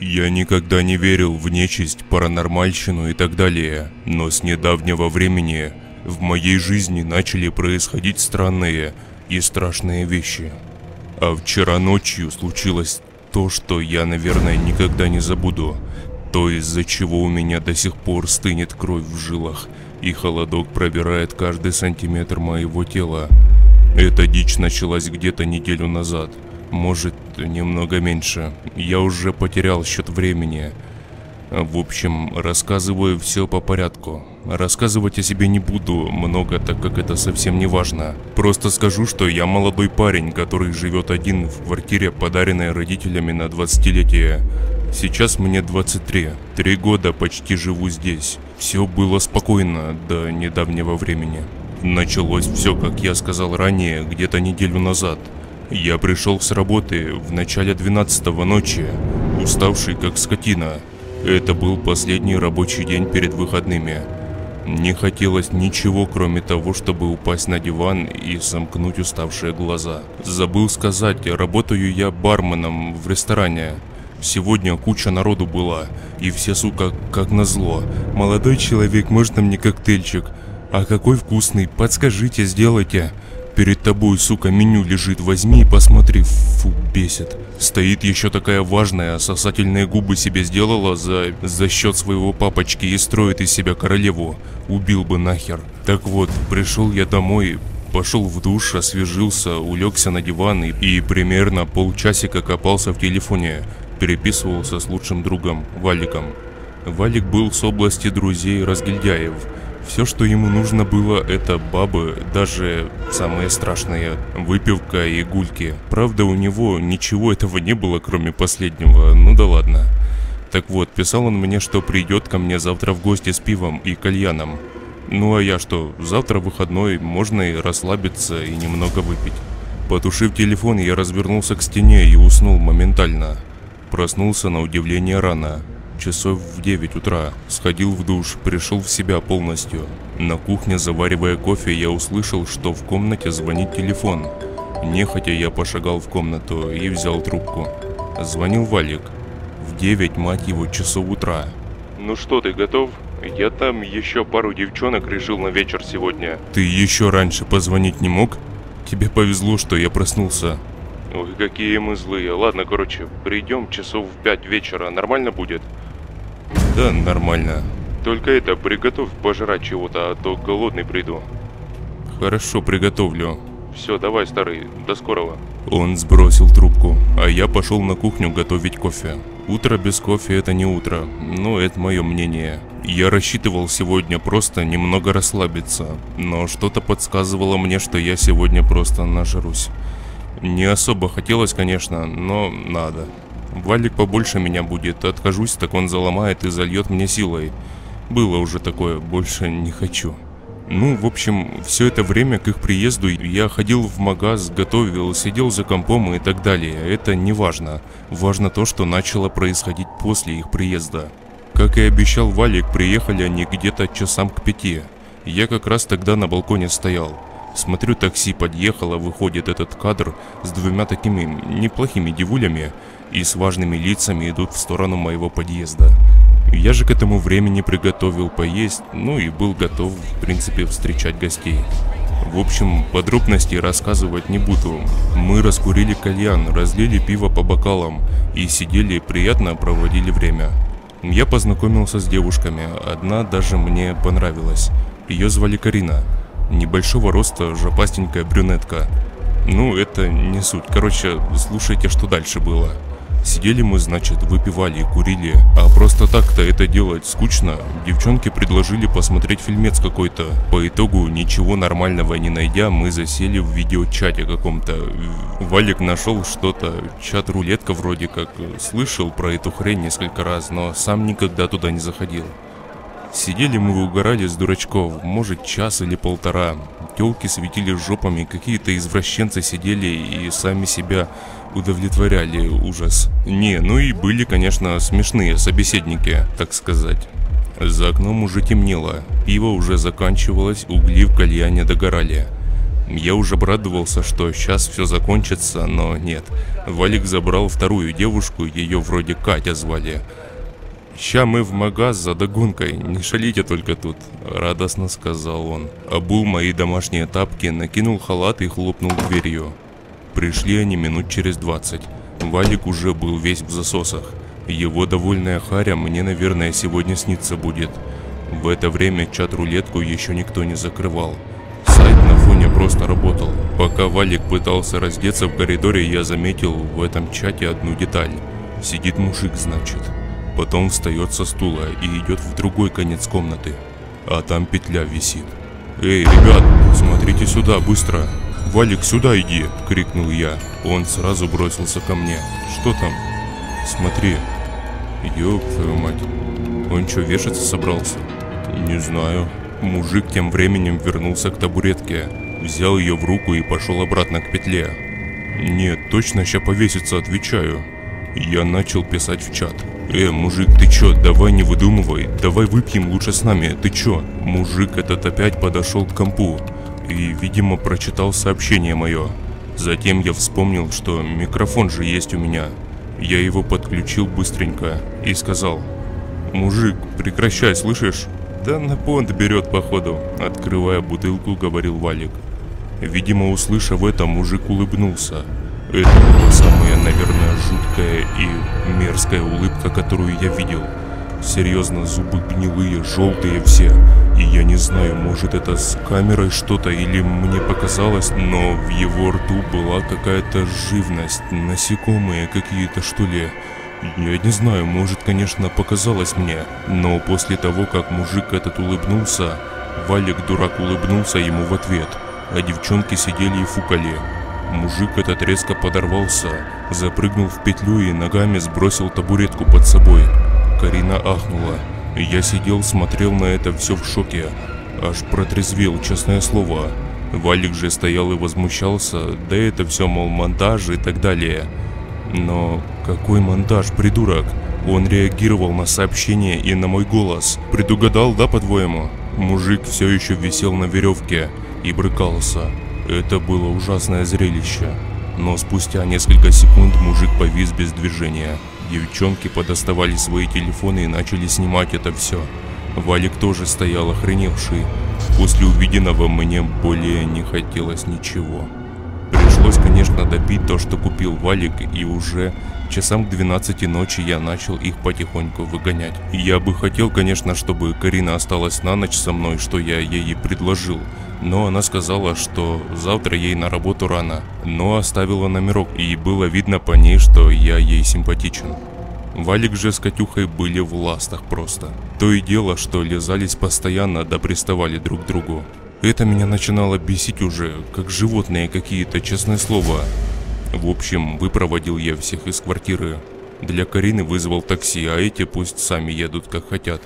Я никогда не верил в нечисть, паранормальщину и так далее, но с недавнего времени в моей жизни начали происходить странные и страшные вещи. А вчера ночью случилось то, что я, наверное, никогда не забуду. То, из-за чего у меня до сих пор стынет кровь в жилах, и холодок пробирает каждый сантиметр моего тела. Эта дичь началась где-то неделю назад. Может, немного меньше. Я уже потерял счет времени. В общем, рассказываю все по порядку. Рассказывать о себе не буду много, так как это совсем не важно. Просто скажу, что я молодой парень, который живет один в квартире, подаренной родителями на 20-летие. Сейчас мне 23. Три года почти живу здесь. Все было спокойно до недавнего времени. Началось все, как я сказал ранее, где-то неделю назад. Я пришел с работы в начале 12 ночи, уставший как скотина. Это был последний рабочий день перед выходными. Не хотелось ничего, кроме того, чтобы упасть на диван и сомкнуть уставшие глаза. Забыл сказать, работаю я барменом в ресторане. Сегодня куча народу была, и все, сука, как назло. Молодой человек, можно мне коктейльчик? А какой вкусный, подскажите, сделайте. Перед тобой, сука, меню лежит, возьми и посмотри. Фу, бесит. Стоит еще такая важная, сосательные губы себе сделала за, за счет своего папочки и строит из себя королеву. Убил бы нахер. Так вот, пришел я домой, пошел в душ, освежился, улегся на диван и, и примерно полчасика копался в телефоне. Переписывался с лучшим другом, Валиком. Валик был с области друзей разгильдяев – все, что ему нужно было, это бабы, даже самые страшные, выпивка и гульки. Правда, у него ничего этого не было, кроме последнего, ну да ладно. Так вот, писал он мне, что придет ко мне завтра в гости с пивом и кальяном. Ну а я что, завтра выходной, можно и расслабиться и немного выпить. Потушив телефон, я развернулся к стене и уснул моментально. Проснулся на удивление рано часов в 9 утра. Сходил в душ, пришел в себя полностью. На кухне, заваривая кофе, я услышал, что в комнате звонит телефон. Нехотя я пошагал в комнату и взял трубку. Звонил Валик. В 9, мать его, часов утра. Ну что, ты готов? Я там еще пару девчонок решил на вечер сегодня. Ты еще раньше позвонить не мог? Тебе повезло, что я проснулся. Ой, какие мы злые. Ладно, короче, придем часов в пять вечера. Нормально будет? Да, нормально. Только это, приготовь пожрать чего-то, а то голодный приду. Хорошо, приготовлю. Все, давай, старый, до скорого. Он сбросил трубку, а я пошел на кухню готовить кофе. Утро без кофе это не утро, но это мое мнение. Я рассчитывал сегодня просто немного расслабиться, но что-то подсказывало мне, что я сегодня просто нажрусь. Не особо хотелось, конечно, но надо. Валик побольше меня будет, откажусь, так он заломает и зальет мне силой. Было уже такое, больше не хочу. Ну, в общем, все это время к их приезду я ходил в магаз, готовил, сидел за компом и так далее. Это не важно. Важно то, что начало происходить после их приезда. Как и обещал Валик, приехали они где-то часам к пяти. Я как раз тогда на балконе стоял. Смотрю, такси подъехало, выходит этот кадр с двумя такими неплохими девулями и с важными лицами идут в сторону моего подъезда. Я же к этому времени приготовил поесть, ну и был готов, в принципе, встречать гостей. В общем, подробностей рассказывать не буду. Мы раскурили кальян, разлили пиво по бокалам и сидели приятно проводили время. Я познакомился с девушками, одна даже мне понравилась. Ее звали Карина. Небольшого роста, жопастенькая брюнетка. Ну, это не суть. Короче, слушайте, что дальше было. Сидели мы, значит, выпивали и курили. А просто так-то это делать скучно. Девчонки предложили посмотреть фильмец какой-то. По итогу, ничего нормального не найдя, мы засели в видеочате каком-то. Валик нашел что-то, чат-рулетка вроде как. Слышал про эту хрень несколько раз, но сам никогда туда не заходил. Сидели мы угорали с дурачков, может час или полтора. Телки светили жопами, какие-то извращенцы сидели и сами себя удовлетворяли ужас. Не, ну и были, конечно, смешные собеседники, так сказать. За окном уже темнело, пиво уже заканчивалось, угли в кальяне догорали. Я уже обрадовался, что сейчас все закончится, но нет. Валик забрал вторую девушку, ее вроде Катя звали. «Ща мы в магаз за догонкой, не шалите только тут», – радостно сказал он. Обул мои домашние тапки, накинул халат и хлопнул дверью. Пришли они минут через двадцать. Валик уже был весь в засосах. Его довольная харя мне, наверное, сегодня снится будет. В это время чат-рулетку еще никто не закрывал. Сайт на фоне просто работал. Пока Валик пытался раздеться в коридоре, я заметил в этом чате одну деталь. Сидит мужик, значит. Потом встает со стула и идет в другой конец комнаты. А там петля висит. «Эй, ребят, смотрите сюда, быстро!» «Валик, сюда иди!» – крикнул я. Он сразу бросился ко мне. «Что там?» «Смотри!» «Ёб твою мать!» «Он что, вешаться собрался?» «Не знаю». Мужик тем временем вернулся к табуретке, взял ее в руку и пошел обратно к петле. «Нет, точно ща повесится, отвечаю». Я начал писать в чат. «Э, мужик, ты чё, давай не выдумывай, давай выпьем лучше с нами, ты чё?» Мужик этот опять подошел к компу и, видимо, прочитал сообщение мое. Затем я вспомнил, что микрофон же есть у меня. Я его подключил быстренько и сказал, «Мужик, прекращай, слышишь?» «Да на понт берет, походу», — открывая бутылку, говорил Валик. Видимо, услышав это, мужик улыбнулся. Это самая, наверное, жуткая и мерзкая улыбка, которую я видел. Серьезно, зубы гнилые, желтые все. И я не знаю, может это с камерой что-то или мне показалось, но в его рту была какая-то живность, насекомые какие-то что ли. Я не знаю, может, конечно, показалось мне, но после того, как мужик этот улыбнулся, Валик дурак улыбнулся ему в ответ, а девчонки сидели и фукали. Мужик этот резко подорвался, запрыгнул в петлю и ногами сбросил табуретку под собой. Карина ахнула. Я сидел, смотрел на это все в шоке. Аж протрезвел, честное слово. Валик же стоял и возмущался, да это все, мол, монтаж и так далее. Но какой монтаж, придурок? Он реагировал на сообщение и на мой голос. Предугадал, да, по-твоему? Мужик все еще висел на веревке и брыкался. Это было ужасное зрелище. Но спустя несколько секунд мужик повис без движения. Девчонки подоставали свои телефоны и начали снимать это все. Валик тоже стоял охреневший. После увиденного мне более не хотелось ничего. Пришлось, конечно, допить то, что купил Валик, и уже часам к 12 ночи я начал их потихоньку выгонять. Я бы хотел, конечно, чтобы Карина осталась на ночь со мной, что я ей предложил. Но она сказала, что завтра ей на работу рано, но оставила номерок, и было видно по ней, что я ей симпатичен. Валик же с Катюхой были в ластах просто. То и дело, что лизались постоянно да приставали друг к другу. Это меня начинало бесить уже, как животные какие-то, честное слово. В общем, выпроводил я всех из квартиры. Для Карины вызвал такси, а эти пусть сами едут как хотят.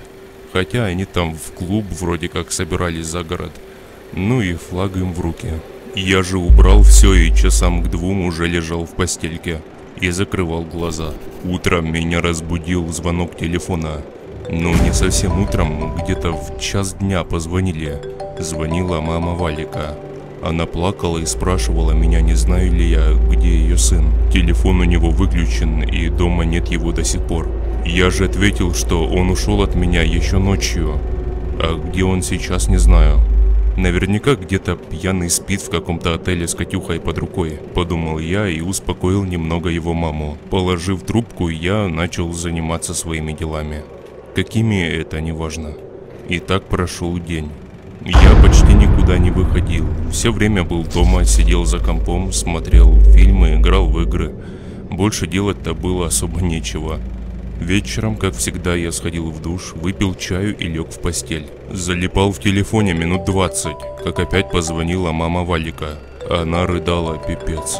Хотя они там в клуб вроде как собирались за город. Ну и флаг им в руки. Я же убрал все и часам к двум уже лежал в постельке и закрывал глаза. Утром меня разбудил звонок телефона. Ну, не совсем утром, где-то в час дня позвонили. Звонила мама Валика. Она плакала и спрашивала меня, не знаю ли я, где ее сын. Телефон у него выключен и дома нет его до сих пор. Я же ответил, что он ушел от меня еще ночью. А где он сейчас, не знаю. Наверняка где-то пьяный спит в каком-то отеле с Катюхой под рукой, подумал я и успокоил немного его маму. Положив трубку, я начал заниматься своими делами. Какими это не важно. И так прошел день. Я почти никуда не выходил. Все время был дома, сидел за компом, смотрел фильмы, играл в игры. Больше делать-то было особо нечего. Вечером, как всегда, я сходил в душ, выпил чаю и лег в постель. Залипал в телефоне минут 20, как опять позвонила мама Валика. Она рыдала пипец.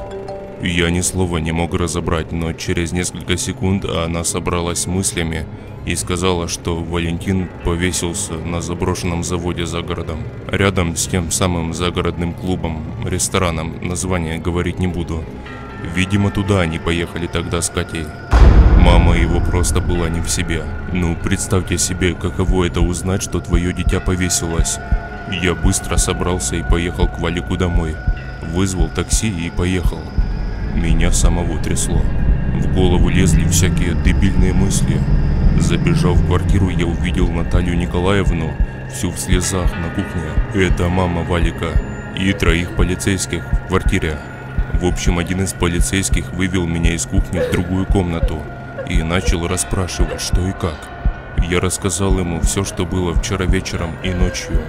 Я ни слова не мог разобрать, но через несколько секунд она собралась мыслями и сказала, что Валентин повесился на заброшенном заводе за городом. Рядом с тем самым загородным клубом, рестораном, название говорить не буду. Видимо, туда они поехали тогда с Катей. Мама его просто была не в себе. Ну, представьте себе, каково это узнать, что твое дитя повесилось. Я быстро собрался и поехал к Валику домой. Вызвал такси и поехал. Меня самого трясло. В голову лезли всякие дебильные мысли. Забежав в квартиру, я увидел Наталью Николаевну, всю в слезах на кухне. Это мама Валика и троих полицейских в квартире. В общем, один из полицейских вывел меня из кухни в другую комнату и начал расспрашивать, что и как. Я рассказал ему все, что было вчера вечером и ночью,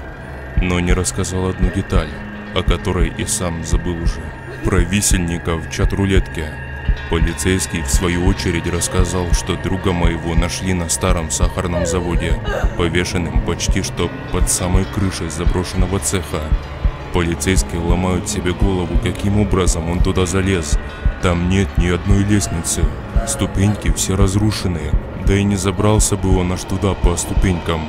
но не рассказал одну деталь, о которой и сам забыл уже. Про висельника в чат-рулетке. Полицейский в свою очередь рассказал, что друга моего нашли на старом сахарном заводе, повешенным почти что под самой крышей заброшенного цеха. Полицейские ломают себе голову, каким образом он туда залез. Там нет ни одной лестницы, ступеньки все разрушены, да и не забрался бы он аж туда по ступенькам.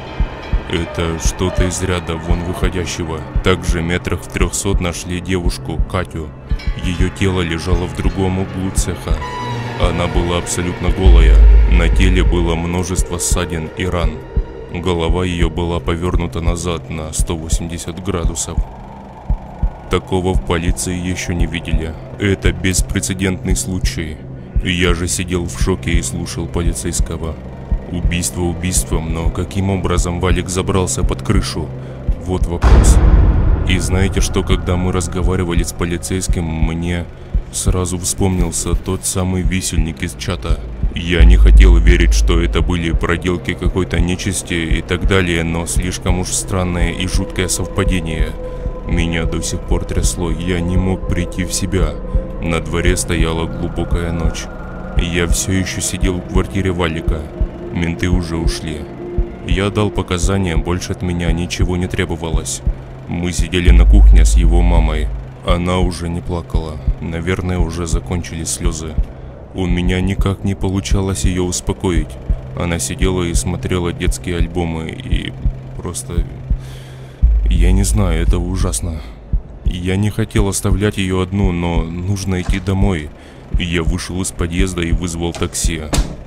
Это что-то из ряда вон выходящего. Также метрах в трехсот нашли девушку, Катю. Ее тело лежало в другом углу цеха. Она была абсолютно голая. На теле было множество ссадин и ран. Голова ее была повернута назад на 180 градусов. Такого в полиции еще не видели. Это беспрецедентный случай. Я же сидел в шоке и слушал полицейского. Убийство убийством, но каким образом Валик забрался под крышу? Вот вопрос. И знаете что, когда мы разговаривали с полицейским, мне сразу вспомнился тот самый висельник из чата. Я не хотел верить, что это были проделки какой-то нечисти и так далее, но слишком уж странное и жуткое совпадение. Меня до сих пор трясло, я не мог прийти в себя. На дворе стояла глубокая ночь. Я все еще сидел в квартире Валика. Менты уже ушли. Я дал показания, больше от меня ничего не требовалось. Мы сидели на кухне с его мамой. Она уже не плакала. Наверное, уже закончились слезы. У меня никак не получалось ее успокоить. Она сидела и смотрела детские альбомы и просто... Я не знаю, это ужасно. Я не хотел оставлять ее одну, но нужно идти домой. Я вышел из подъезда и вызвал такси.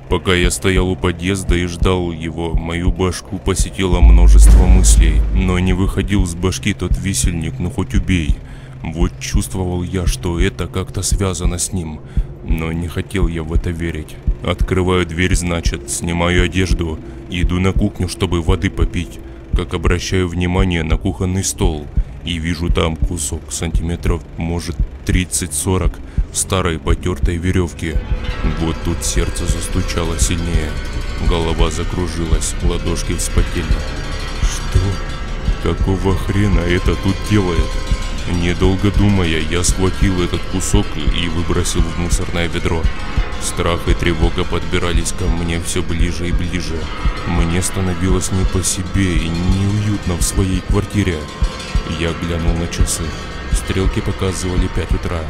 Пока я стоял у подъезда и ждал его, мою башку посетило множество мыслей, но не выходил с башки тот висельник, ну хоть убей. Вот чувствовал я, что это как-то связано с ним, но не хотел я в это верить. Открываю дверь, значит, снимаю одежду, иду на кухню, чтобы воды попить, как обращаю внимание на кухонный стол и вижу там кусок сантиметров, может, 30-40 в старой потертой веревке. Вот тут сердце застучало сильнее, голова закружилась, ладошки вспотели. Что? Какого хрена это тут делает? Недолго думая, я схватил этот кусок и выбросил в мусорное ведро. Страх и тревога подбирались ко мне все ближе и ближе. Мне становилось не по себе и неуютно в своей квартире. Я глянул на часы. Стрелки показывали 5 утра.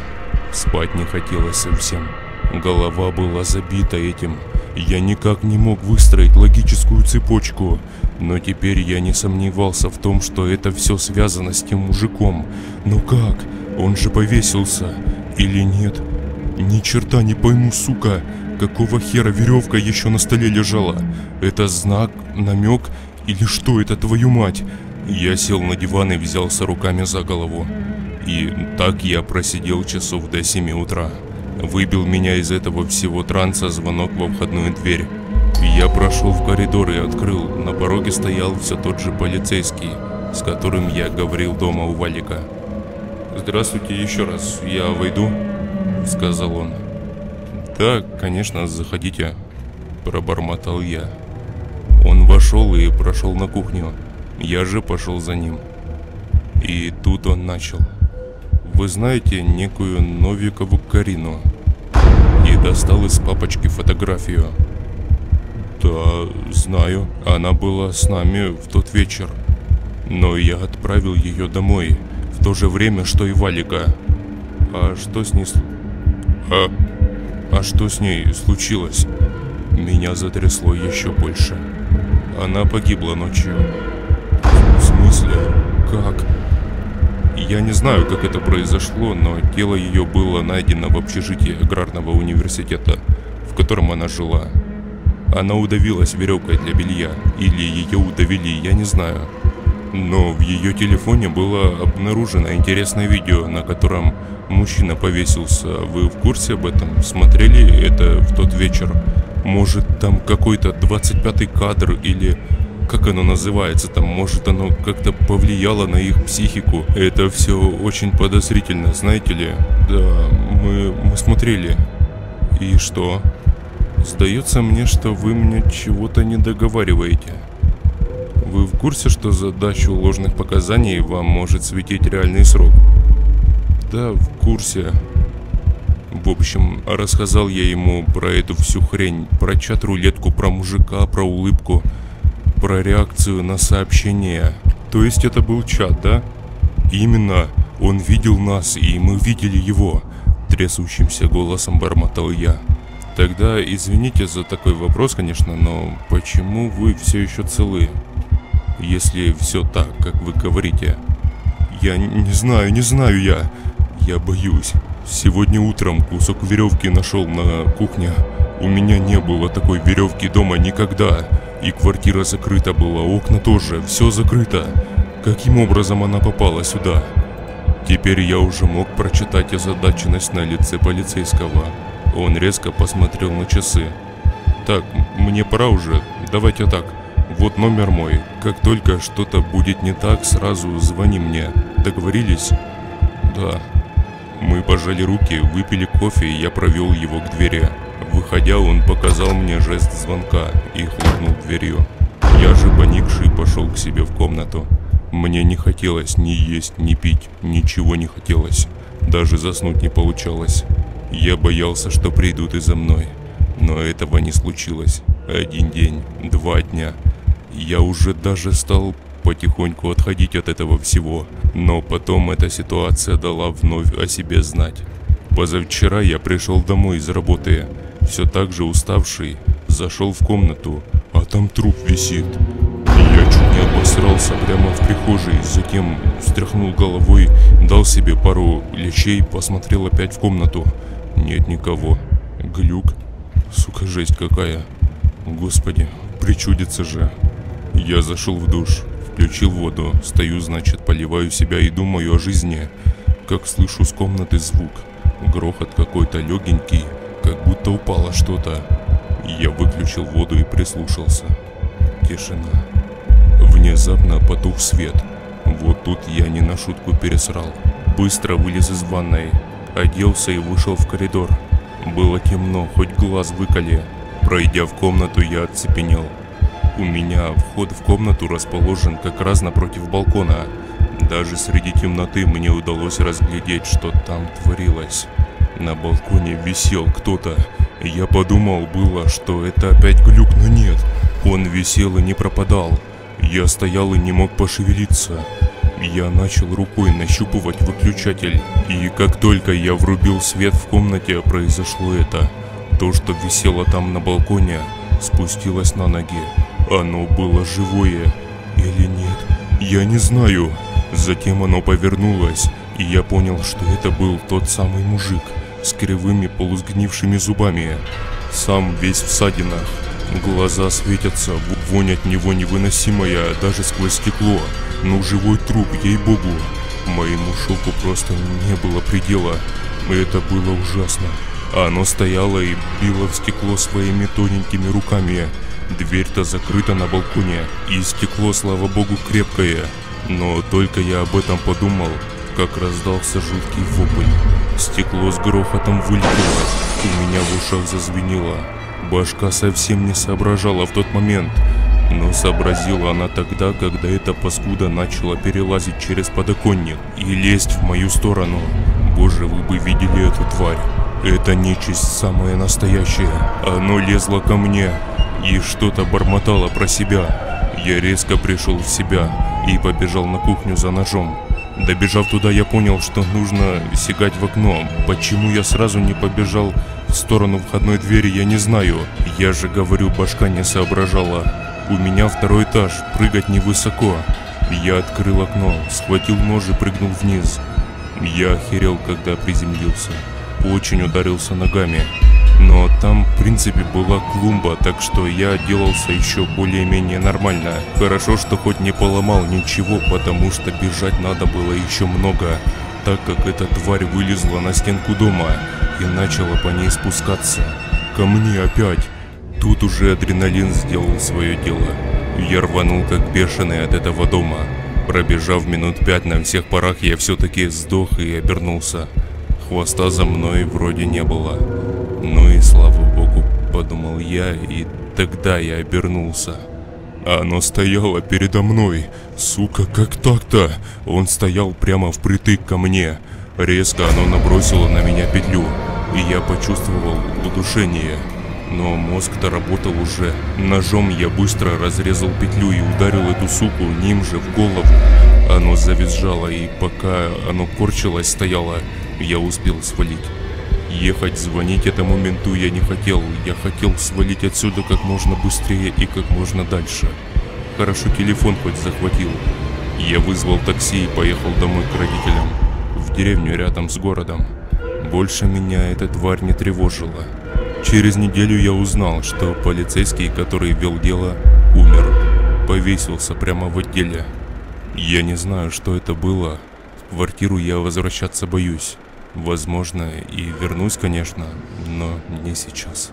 Спать не хотелось совсем. Голова была забита этим. Я никак не мог выстроить логическую цепочку. Но теперь я не сомневался в том, что это все связано с тем мужиком. Но как? Он же повесился. Или нет? Ни черта не пойму, сука. Какого хера веревка еще на столе лежала? Это знак, намек или что это, твою мать? Я сел на диван и взялся руками за голову. И так я просидел часов до 7 утра. Выбил меня из этого всего транса звонок во входную дверь. Я прошел в коридор и открыл. На пороге стоял все тот же полицейский, с которым я говорил дома у Валика. «Здравствуйте еще раз, я войду?» – сказал он. «Да, конечно, заходите», – пробормотал я. Он вошел и прошел на кухню. Я же пошел за ним. И тут он начал. Вы знаете некую Новикову Карину? Достал из папочки фотографию. Да, знаю. Она была с нами в тот вечер. Но я отправил ее домой. В то же время, что и Валика. А что с ней... А... А что с ней случилось? Меня затрясло еще больше. Она погибла ночью смысле? Как? Я не знаю, как это произошло, но тело ее было найдено в общежитии аграрного университета, в котором она жила. Она удавилась веревкой для белья, или ее удавили, я не знаю. Но в ее телефоне было обнаружено интересное видео, на котором мужчина повесился. Вы в курсе об этом? Смотрели это в тот вечер? Может там какой-то 25-й кадр или как оно называется там, может оно как-то повлияло на их психику. Это все очень подозрительно, знаете ли. Да, мы, мы смотрели. И что? Сдается мне, что вы мне чего-то не договариваете. Вы в курсе, что за дачу ложных показаний вам может светить реальный срок? Да, в курсе. В общем, рассказал я ему про эту всю хрень, про чат-рулетку, про мужика, про улыбку, про реакцию на сообщение. То есть это был чат, да? Именно, он видел нас, и мы видели его, трясущимся голосом бормотал я. Тогда извините за такой вопрос, конечно, но почему вы все еще целы? Если все так, как вы говорите. Я не знаю, не знаю я. Я боюсь. Сегодня утром кусок веревки нашел на кухне. У меня не было такой веревки дома никогда. И квартира закрыта была, окна тоже, все закрыто. Каким образом она попала сюда? Теперь я уже мог прочитать озадаченность на лице полицейского. Он резко посмотрел на часы. «Так, мне пора уже, давайте так. Вот номер мой. Как только что-то будет не так, сразу звони мне. Договорились?» «Да». Мы пожали руки, выпили кофе, и я провел его к двери. Выходя, он показал мне жест звонка и хлопнул дверью. Я же, поникший, пошел к себе в комнату. Мне не хотелось ни есть, ни пить, ничего не хотелось. Даже заснуть не получалось. Я боялся, что придут и за мной. Но этого не случилось. Один день, два дня. Я уже даже стал потихоньку отходить от этого всего. Но потом эта ситуация дала вновь о себе знать. Позавчера я пришел домой из работы, все так же уставший, зашел в комнату, а там труп висит. Я чуть не обосрался прямо в прихожей, затем встряхнул головой, дал себе пару лечей, посмотрел опять в комнату. Нет никого. Глюк. Сука, жесть какая. Господи, причудится же. Я зашел в душ, включил воду, стою, значит, поливаю себя и думаю о жизни. Как слышу с комнаты звук. Грохот какой-то легенький, как будто упало что-то. Я выключил воду и прислушался. Тишина. Внезапно потух свет. Вот тут я не на шутку пересрал. Быстро вылез из ванной, оделся и вышел в коридор. Было темно, хоть глаз выколи. Пройдя в комнату, я оцепенел. У меня вход в комнату расположен как раз напротив балкона. Даже среди темноты мне удалось разглядеть, что там творилось. На балконе висел кто-то. Я подумал было, что это опять глюк, но нет. Он висел и не пропадал. Я стоял и не мог пошевелиться. Я начал рукой нащупывать выключатель, и как только я врубил свет в комнате, произошло это. То, что висело там на балконе, спустилось на ноги. Оно было живое или нет, я не знаю. Затем оно повернулось, и я понял, что это был тот самый мужик с кривыми полусгнившими зубами. Сам весь в садинах, глаза светятся, вонь от него невыносимая даже сквозь стекло. Ну живой труп, ей-богу. Моему шоку просто не было предела. Это было ужасно. Оно стояло и било в стекло своими тоненькими руками. Дверь-то закрыта на балконе, и стекло, слава богу, крепкое. Но только я об этом подумал, как раздался жуткий вопль. Стекло с грохотом вылетело, у меня в ушах зазвенело. Башка совсем не соображала в тот момент. Но сообразила она тогда, когда эта паскуда начала перелазить через подоконник и лезть в мою сторону. Боже, вы бы видели эту тварь. Это нечисть самая настоящая. Оно лезло ко мне и что-то бормотало про себя. Я резко пришел в себя и побежал на кухню за ножом. Добежав туда, я понял, что нужно сигать в окно. Почему я сразу не побежал в сторону входной двери, я не знаю. Я же говорю, башка не соображала. У меня второй этаж, прыгать невысоко. Я открыл окно, схватил нож и прыгнул вниз. Я охерел, когда приземлился. Очень ударился ногами. Но там, в принципе, была клумба, так что я отделался еще более-менее нормально. Хорошо, что хоть не поломал ничего, потому что бежать надо было еще много, так как эта тварь вылезла на стенку дома и начала по ней спускаться. Ко мне опять. Тут уже адреналин сделал свое дело. Я рванул как бешеный от этого дома. Пробежав минут пять на всех парах, я все-таки сдох и обернулся. Хвоста за мной вроде не было. Ну и слава богу, подумал я, и тогда я обернулся. Оно стояло передо мной. Сука, как так-то? Он стоял прямо впритык ко мне. Резко оно набросило на меня петлю, и я почувствовал удушение. Но мозг-то работал уже. Ножом я быстро разрезал петлю и ударил эту суку ним же в голову. Оно завизжало, и пока оно корчилось стояло, я успел свалить. Ехать, звонить этому менту я не хотел. Я хотел свалить отсюда как можно быстрее и как можно дальше. Хорошо телефон хоть захватил. Я вызвал такси и поехал домой к родителям. В деревню рядом с городом. Больше меня эта тварь не тревожила. Через неделю я узнал, что полицейский, который вел дело, умер. Повесился прямо в отделе. Я не знаю, что это было. В квартиру я возвращаться боюсь. Возможно, и вернусь, конечно, но не сейчас.